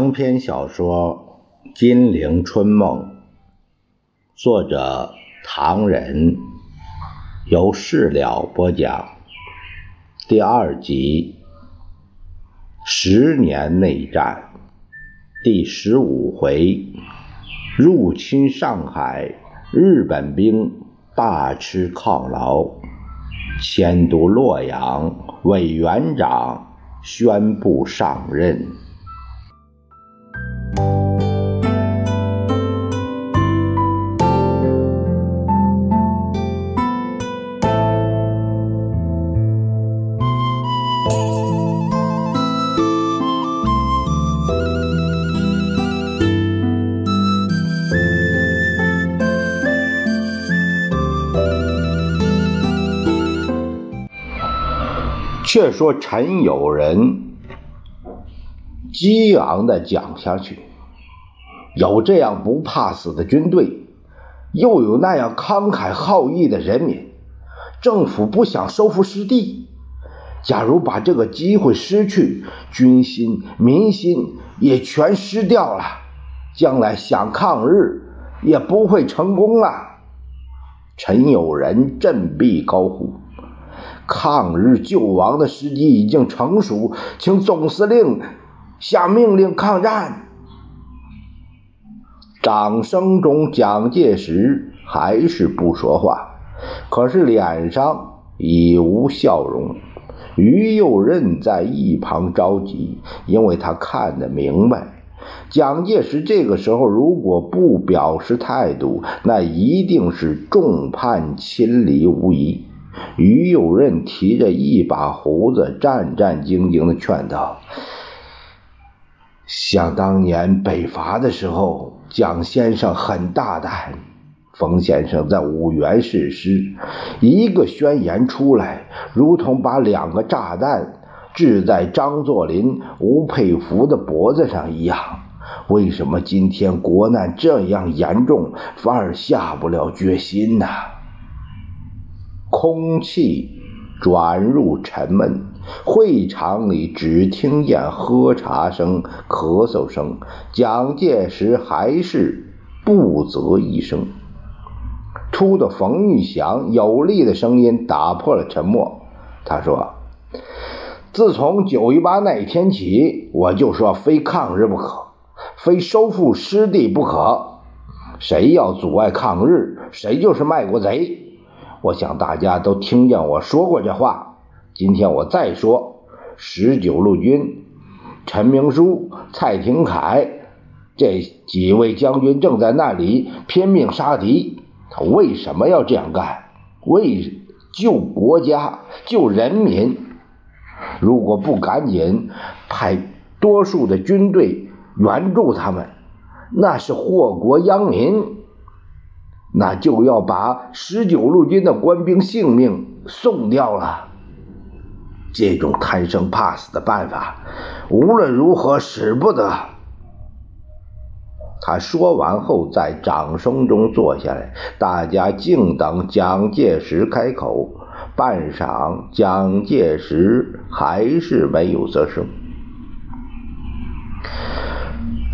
长篇小说《金陵春梦》，作者唐人，由事了播讲。第二集，十年内战，第十五回，入侵上海，日本兵大吃犒劳，迁都洛阳，委员长宣布上任。却说陈友仁激昂的讲下去：有这样不怕死的军队，又有那样慷慨好义的人民，政府不想收复失地。假如把这个机会失去，军心民心也全失掉了，将来想抗日也不会成功了。陈友仁振臂高呼。抗日救亡的时机已经成熟，请总司令下命令抗战。掌声中，蒋介石还是不说话，可是脸上已无笑容。于右任在一旁着急，因为他看得明白，蒋介石这个时候如果不表示态度，那一定是众叛亲离无疑。于右任提着一把胡子，战战兢兢地劝道：“想当年北伐的时候，蒋先生很大胆。冯先生在五原誓师，一个宣言出来，如同把两个炸弹掷在张作霖、吴佩孚的脖子上一样。为什么今天国难这样严重，反而下不了决心呢？”空气转入沉闷，会场里只听见喝茶声、咳嗽声。蒋介石还是不择一声。出的冯玉祥有力的声音打破了沉默，他说：“自从九一八那天起，我就说非抗日不可，非收复失地不可。谁要阻碍抗日，谁就是卖国贼。”我想大家都听见我说过这话，今天我再说：十九路军陈明书、蔡廷锴这几位将军正在那里拼命杀敌。他为什么要这样干？为救国家、救人民。如果不赶紧派多数的军队援助他们，那是祸国殃民。那就要把十九路军的官兵性命送掉了。这种贪生怕死的办法，无论如何使不得。他说完后，在掌声中坐下来，大家静等蒋介石开口。半晌，蒋介石还是没有作声。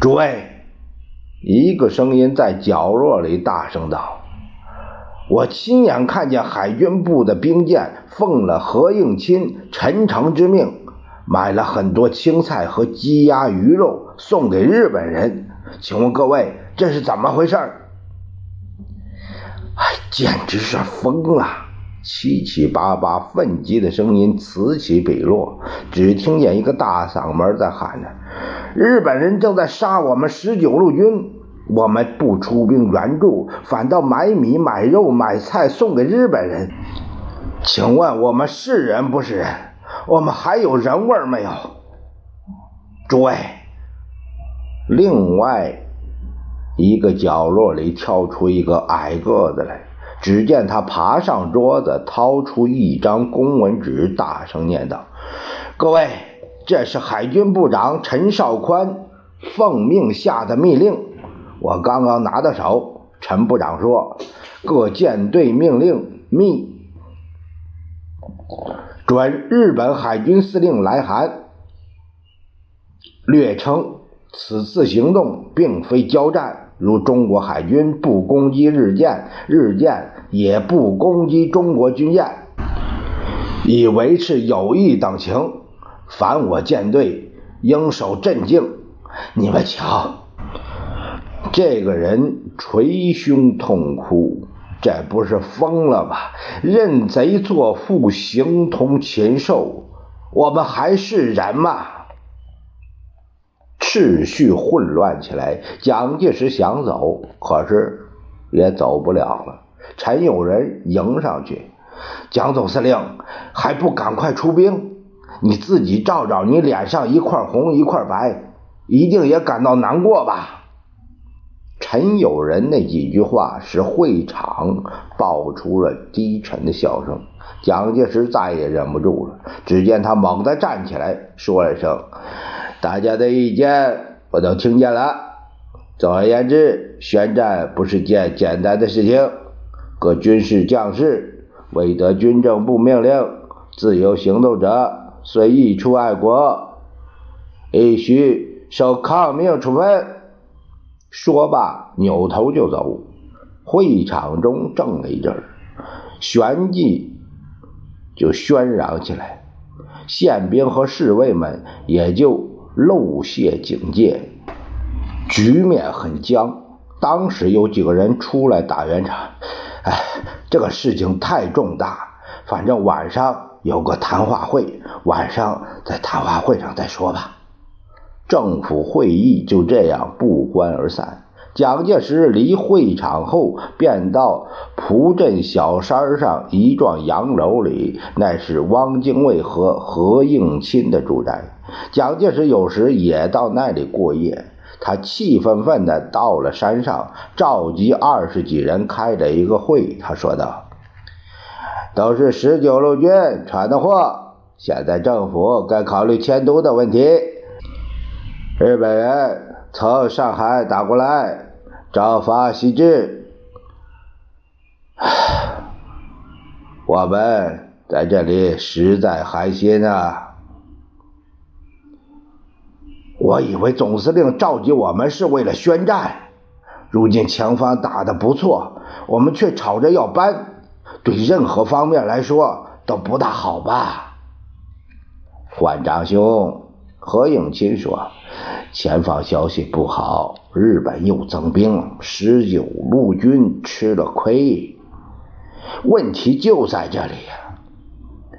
诸位。一个声音在角落里大声道：“我亲眼看见海军部的兵舰奉了何应钦、陈诚之命，买了很多青菜和鸡鸭鱼肉送给日本人。请问各位，这是怎么回事？”哎，简直是疯了！七七八八愤激的声音此起彼落，只听见一个大嗓门在喊着：“日本人正在杀我们十九路军！”我们不出兵援助，反倒买米、买肉、买菜送给日本人。请问我们是人不是人？我们还有人味没有？诸位，另外一个角落里跳出一个矮个子来，只见他爬上桌子，掏出一张公文纸，大声念道：“各位，这是海军部长陈绍宽奉命下的密令。”我刚刚拿到手，陈部长说：“各舰队命令密，准日本海军司令来函，略称此次行动并非交战，如中国海军不攻击日舰，日舰也不攻击中国军舰，以维持友谊等情。凡我舰队应守镇静。你们瞧，这个人捶胸痛哭，这不是疯了吧？认贼作父，形同禽兽，我们还是人吗？秩序混乱起来，蒋介石想走，可是也走不了了。陈友仁迎上去，蒋总司令还不赶快出兵？你自己照照，你脸上一块红一块白，一定也感到难过吧？陈友仁那几句话使会场爆出了低沉的笑声。蒋介石再也忍不住了，只见他猛地站起来，说了声。大家的意见我都听见了。总而言之，宣战不是件简单的事情。各军事将士未得军政部命令，自由行动者虽意出爱国，亦须受抗命处分。说罢，扭头就走。会场中怔了一阵，旋即就喧嚷起来，宪兵和侍卫们也就。露泄警戒，局面很僵。当时有几个人出来打圆场：“哎，这个事情太重大，反正晚上有个谈话会，晚上在谈话会上再说吧。”政府会议就这样不欢而散。蒋介石离会场后，便到蒲镇小山上一幢洋楼里，那是汪精卫和何应钦的住宅。蒋介石有时也到那里过夜。他气愤愤地到了山上，召集二十几人开了一个会。他说道：“都是十九路军传的货，现在政府该考虑迁都的问题。日本人从上海打过来。”朝发夕至，我们在这里实在寒心啊！我以为总司令召集我们是为了宣战，如今前方打的不错，我们却吵着要搬，对任何方面来说都不大好吧？馆长兄，何应钦说。前方消息不好，日本又增兵，十九路军吃了亏。问题就在这里呀！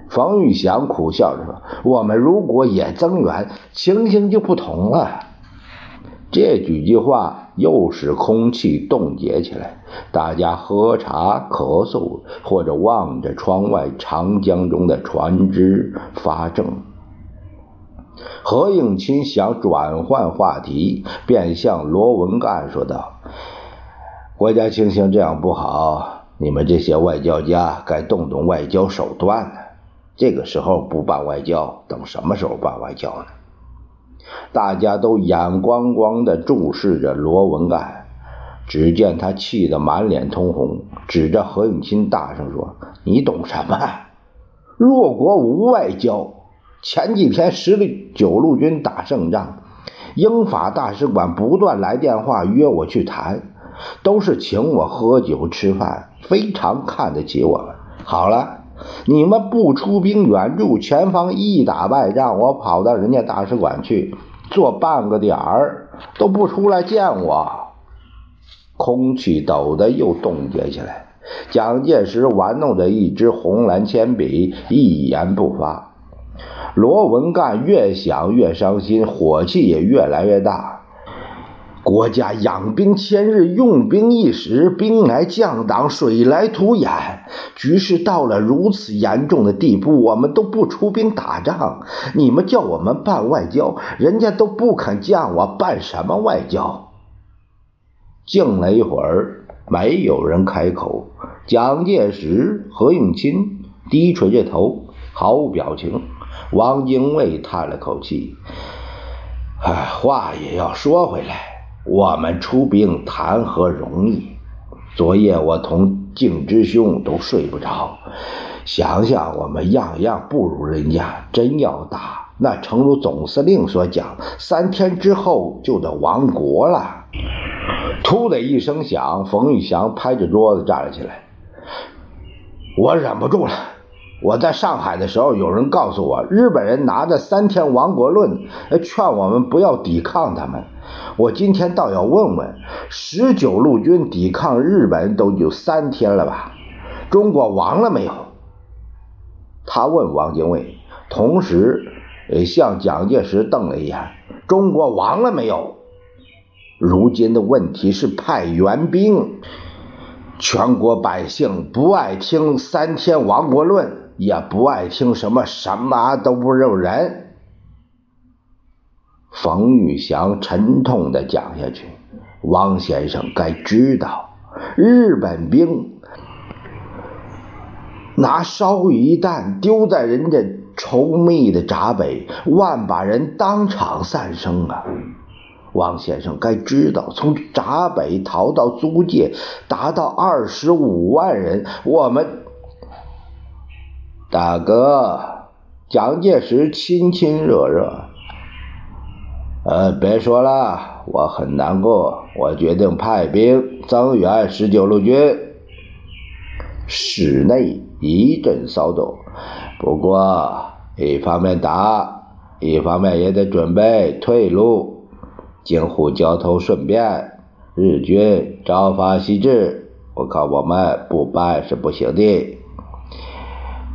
冯玉祥苦笑着说：“我们如果也增援，情形就不同了。”这几句话又使空气冻结起来，大家喝茶、咳嗽，或者望着窗外长江中的船只发怔。何应钦想转换话题，便向罗文干说道：“国家情形这样不好，你们这些外交家该动动外交手段了。这个时候不办外交，等什么时候办外交呢？”大家都眼光光地注视着罗文干，只见他气得满脸通红，指着何应钦大声说：“你懂什么？弱国无外交。”前几天十九路军打胜仗，英法大使馆不断来电话约我去谈，都是请我喝酒吃饭，非常看得起我们。好了，你们不出兵援助，前方一打败仗，我跑到人家大使馆去，坐半个点儿都不出来见我。空气陡的又冻结起来。蒋介石玩弄着一支红蓝铅笔，一言不发。罗文干越想越伤心，火气也越来越大。国家养兵千日，用兵一时，兵来将挡，水来土掩。局势到了如此严重的地步，我们都不出兵打仗，你们叫我们办外交，人家都不肯见我，办什么外交？静了一会儿，没有人开口。蒋介石、何应钦低垂着头，毫无表情。汪精卫叹了口气：“哎，话也要说回来，我们出兵谈何容易？昨夜我同敬之兄都睡不着，想想我们样样不如人家，真要打，那诚如总司令所讲，三天之后就得亡国了。突的一声响，冯玉祥拍着桌子站了起来。我忍不住了。我在上海的时候，有人告诉我，日本人拿着三天亡国论，劝我们不要抵抗他们。我今天倒要问问，十九路军抵抗日本都有三天了吧？中国亡了没有？他问王精卫，同时向蒋介石瞪了一眼：“中国亡了没有？”如今的问题是派援兵，全国百姓不爱听三天亡国论，也不爱听什么什么都不认人。冯玉祥沉痛的讲下去：“王先生该知道，日本兵拿烧鱼弹丢在人家稠密的闸北，万把人当场丧生啊！”王先生该知道，从闸北逃到租界，达到二十五万人。我们大哥蒋介石亲亲热热，呃，别说了，我很难过。我决定派兵增援十九路军。室内一阵骚动，不过一方面打，一方面也得准备退路。京沪交通顺便，日军朝发夕至，我看我们不搬是不行的。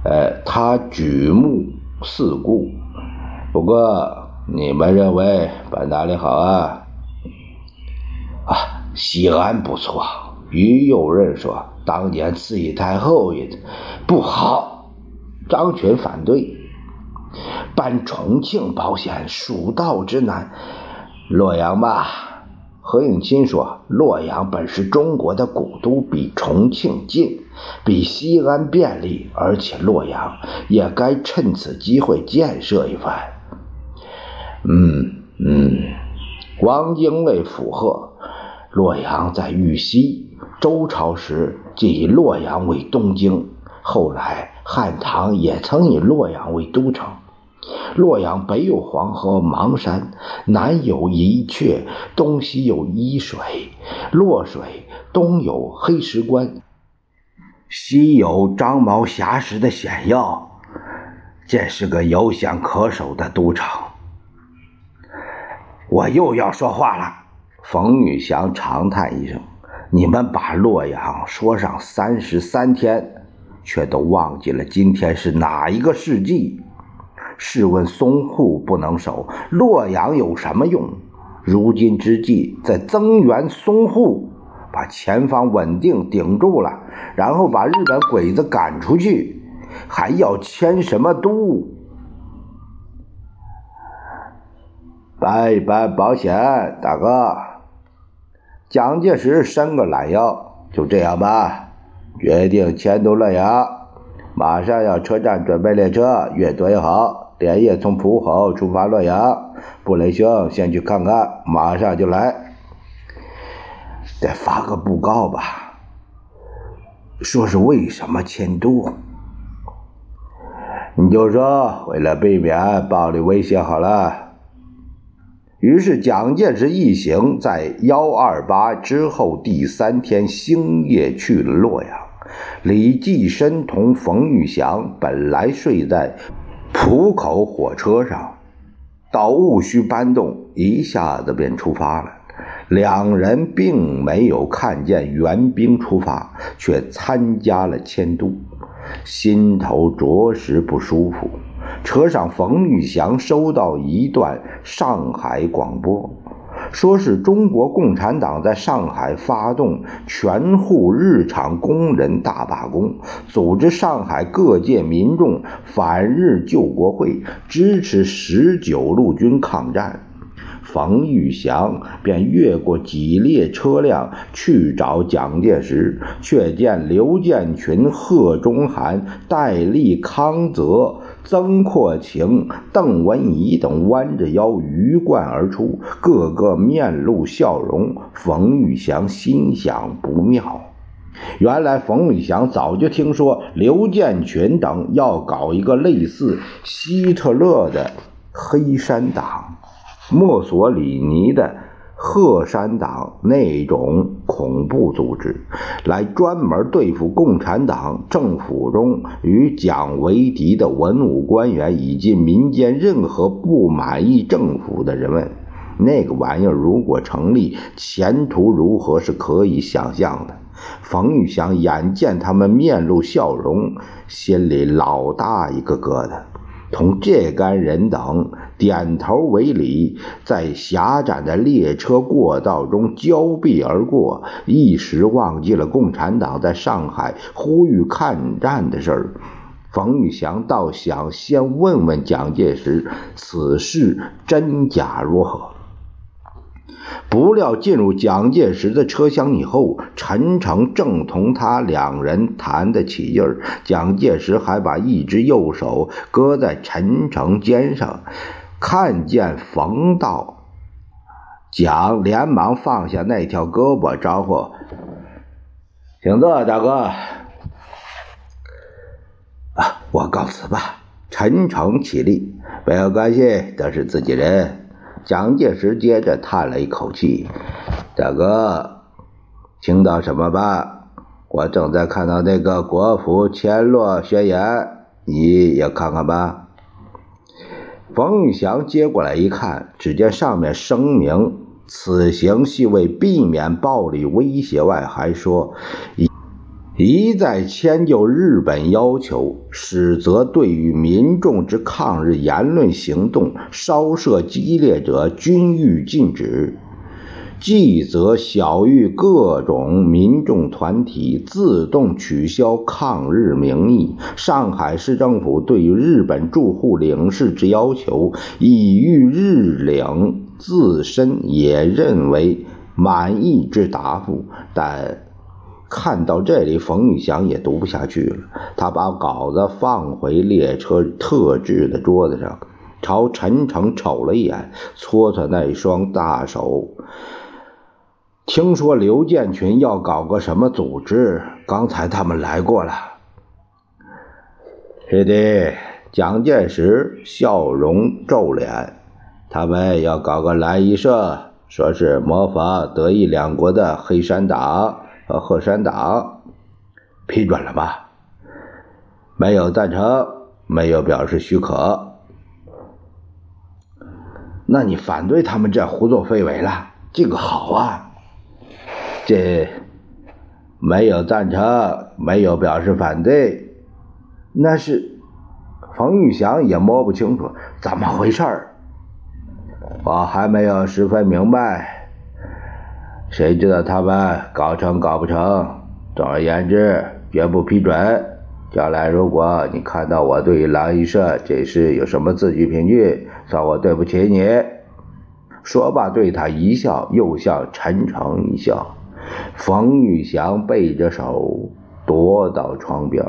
呃，他举目四顾，不过你们认为办哪里好啊？啊，西安不错。于右任说，当年慈禧太后也不好，张群反对，办重庆保险，蜀道之难。洛阳吧，何应钦说，洛阳本是中国的古都，比重庆近，比西安便利，而且洛阳也该趁此机会建设一番。嗯嗯，王精卫附和。洛阳在豫西，周朝时即以洛阳为东京，后来汉唐也曾以洛阳为都城。洛阳北有黄河邙山，南有伊阙，东西有伊水、洛水，东有黑石关，西有张毛峡石的险要，这是个有险可守的都城。我又要说话了，冯玉祥长叹一声：“你们把洛阳说上三十三天，却都忘记了今天是哪一个世纪。”试问淞沪不能守，洛阳有什么用？如今之计，在增援淞沪，把前方稳定顶住了，然后把日本鬼子赶出去，还要迁什么都？拜拜保险，大哥。蒋介石伸个懒腰，就这样吧，决定迁都洛阳，马上要车站准备列车，越多越好。连夜从浦口出发洛阳，布雷兄先去看看，马上就来。得发个布告吧，说是为什么迁都？你就说为了避免暴力威胁好了。于是蒋介石一行在幺二八之后第三天星夜去了洛阳。李济深同冯玉祥本来睡在。浦口火车上，到戊戌搬动，一下子便出发了。两人并没有看见援兵出发，却参加了迁都，心头着实不舒服。车上，冯玉祥收到一段上海广播。说是中国共产党在上海发动全沪日常工人大罢工，组织上海各界民众反日救国会，支持十九路军抗战。冯玉祥便越过几列车辆去找蒋介石，却见刘建群、贺中涵、戴笠、康泽。曾扩情、邓文仪等弯着腰鱼贯而出，个个面露笑容。冯玉祥心想不妙，原来冯玉祥早就听说刘建群等要搞一个类似希特勒的黑山党、墨索里尼的鹤山党那种恐怖组织，来专门对付共产党政府中与蒋为敌的文武官员以及民间任何不满意政府的人们。那个玩意儿如果成立，前途如何是可以想象的。冯玉祥眼见他们面露笑容，心里老大一个疙瘩。同这干人等点头为礼，在狭窄的列车过道中交臂而过，一时忘记了共产党在上海呼吁抗战的事儿。冯玉祥倒想先问问蒋介石，此事真假如何。不料进入蒋介石的车厢以后，陈诚正同他两人谈得起劲儿，蒋介石还把一只右手搁在陈诚肩上，看见冯道，蒋连忙放下那条胳膊，招呼：“请坐，大哥。”啊，我告辞吧。陈诚起立，没有关系，都是自己人。蒋介石接着叹了一口气：“大哥，听到什么吧？我正在看到那个国府签落宣言，你也看看吧。”冯玉祥接过来一看，只见上面声明：“此行系为避免暴力威胁外，还说。”一再迁就日本要求，使则对于民众之抗日言论行动稍涉激烈者，均予禁止；即则小于各种民众团体自动取消抗日名义。上海市政府对于日本驻沪领事之要求，已遇日领自身也认为满意之答复，但。看到这里，冯玉祥也读不下去了。他把稿子放回列车特制的桌子上，朝陈诚瞅了一眼，搓搓那双大手。听说刘建群要搞个什么组织，刚才他们来过了。是的，蒋介石笑容皱脸。他们要搞个蓝衣社，说是模仿德意两国的黑山党。和鹤山党批准了吧？没有赞成，没有表示许可。那你反对他们这胡作非为了？这个好啊！这没有赞成，没有表示反对，那是冯玉祥也摸不清楚怎么回事儿。我还没有十分明白。谁知道他们搞成搞不成？总而言之，绝不批准。将来如果你看到我对狼医社这事有什么字句评句，算我对不起你。说罢，对他一笑，又向陈诚一笑。冯玉祥背着手躲到窗边，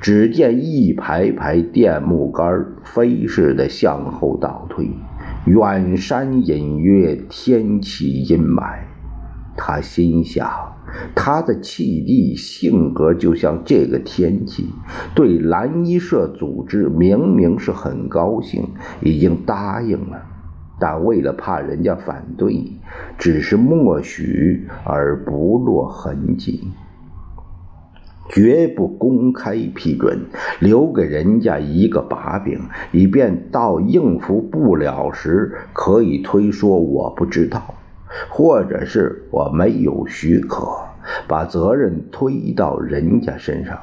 只见一排排电木杆飞似的向后倒退，远山隐约，天气阴霾。他心想，他的气力、性格就像这个天气。对蓝衣社组织明明是很高兴，已经答应了，但为了怕人家反对，只是默许而不落痕迹，绝不公开批准，留给人家一个把柄，以便到应付不了时可以推说我不知道。或者是我没有许可，把责任推到人家身上。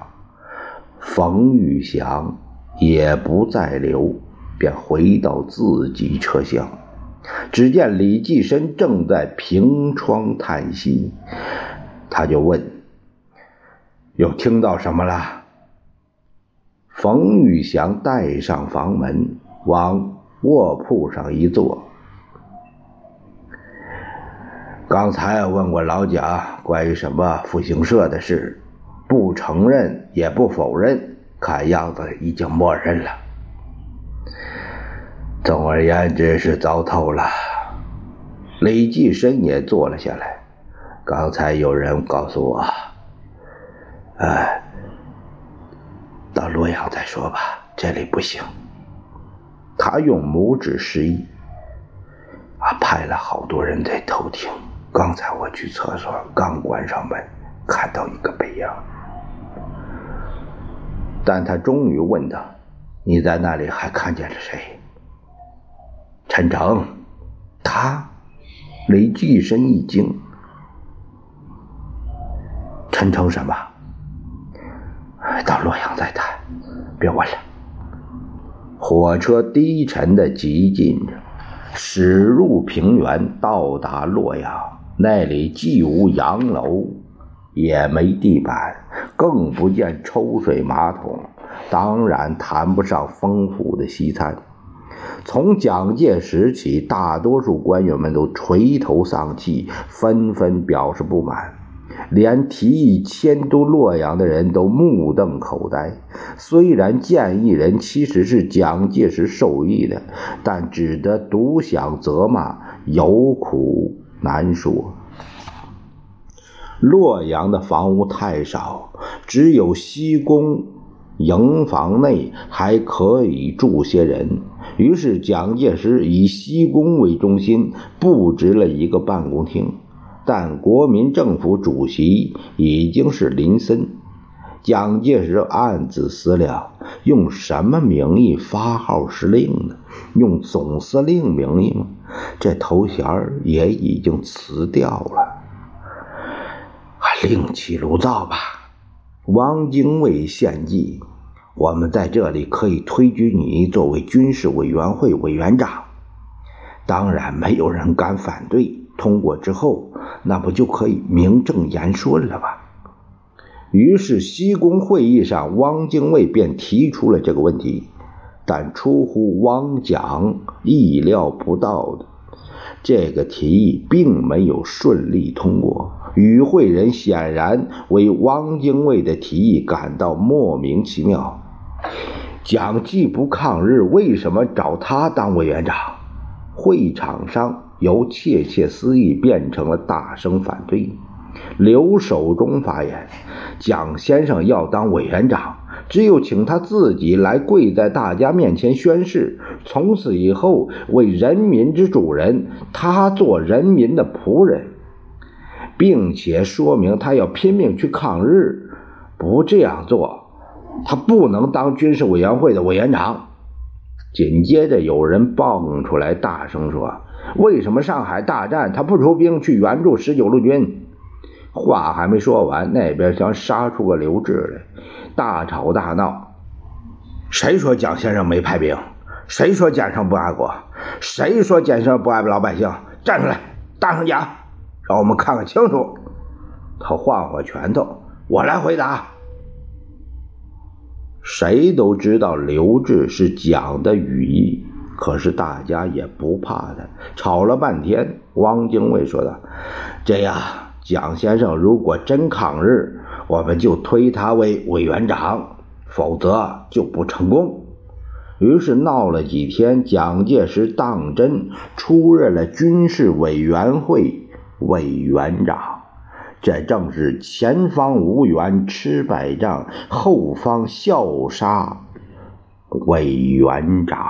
冯玉祥也不再留，便回到自己车厢。只见李济深正在凭窗叹息，他就问：“又听到什么了？”冯玉祥带上房门，往卧铺上一坐。刚才问过老蒋关于什么复兴社的事，不承认也不否认，看样子已经默认了。总而言之是糟透了。李济深也坐了下来。刚才有人告诉我，哎，到洛阳再说吧，这里不行。他用拇指示意。啊，派了好多人在偷听。刚才我去厕所，刚关上门，看到一个背影。但他终于问道：“你在那里还看见了谁？”陈诚。他，雷巨深一惊。陈诚什么？到洛阳再谈，别问了。火车低沉的急进着，驶入平原，到达洛阳。那里既无洋楼，也没地板，更不见抽水马桶，当然谈不上丰富的西餐。从蒋介石起，大多数官员们都垂头丧气，纷纷表示不满。连提议迁都洛阳的人都目瞪口呆。虽然建议人其实是蒋介石授意的，但只得独享责骂，有苦难说。洛阳的房屋太少，只有西宫营房内还可以住些人。于是蒋介石以西宫为中心，布置了一个办公厅。但国民政府主席已经是林森，蒋介石暗自思量：用什么名义发号施令呢？用总司令名义吗？这头衔也已经辞掉了，还另起炉灶吧。汪精卫献计，我们在这里可以推举你作为军事委员会委员长，当然没有人敢反对。通过之后，那不就可以名正言顺了吗？于是西宫会议上，汪精卫便提出了这个问题。但出乎汪蒋意料不到的，这个提议并没有顺利通过。与会人显然为汪精卫的提议感到莫名其妙。蒋既不抗日，为什么找他当委员长？会场上。由窃窃私语变成了大声反对。刘守忠发言：“蒋先生要当委员长，只有请他自己来跪在大家面前宣誓，从此以后为人民之主人，他做人民的仆人，并且说明他要拼命去抗日。不这样做，他不能当军事委员会的委员长。”紧接着有人蹦出来，大声说。为什么上海大战他不出兵去援助十九路军？话还没说完，那边想杀出个刘志来，大吵大闹。谁说蒋先生没派兵？谁说蒋先生不爱国？谁说蒋先生不爱老百姓？站出来，大声讲，让我们看看清楚。他晃晃拳头，我来回答。谁都知道刘志是蒋的羽翼。可是大家也不怕他，吵了半天。汪精卫说道：“这样，蒋先生如果真抗日，我们就推他为委员长；否则就不成功。”于是闹了几天，蒋介石当真出任了军事委员会委员长。这正是前方无援吃败仗，后方笑杀委员长。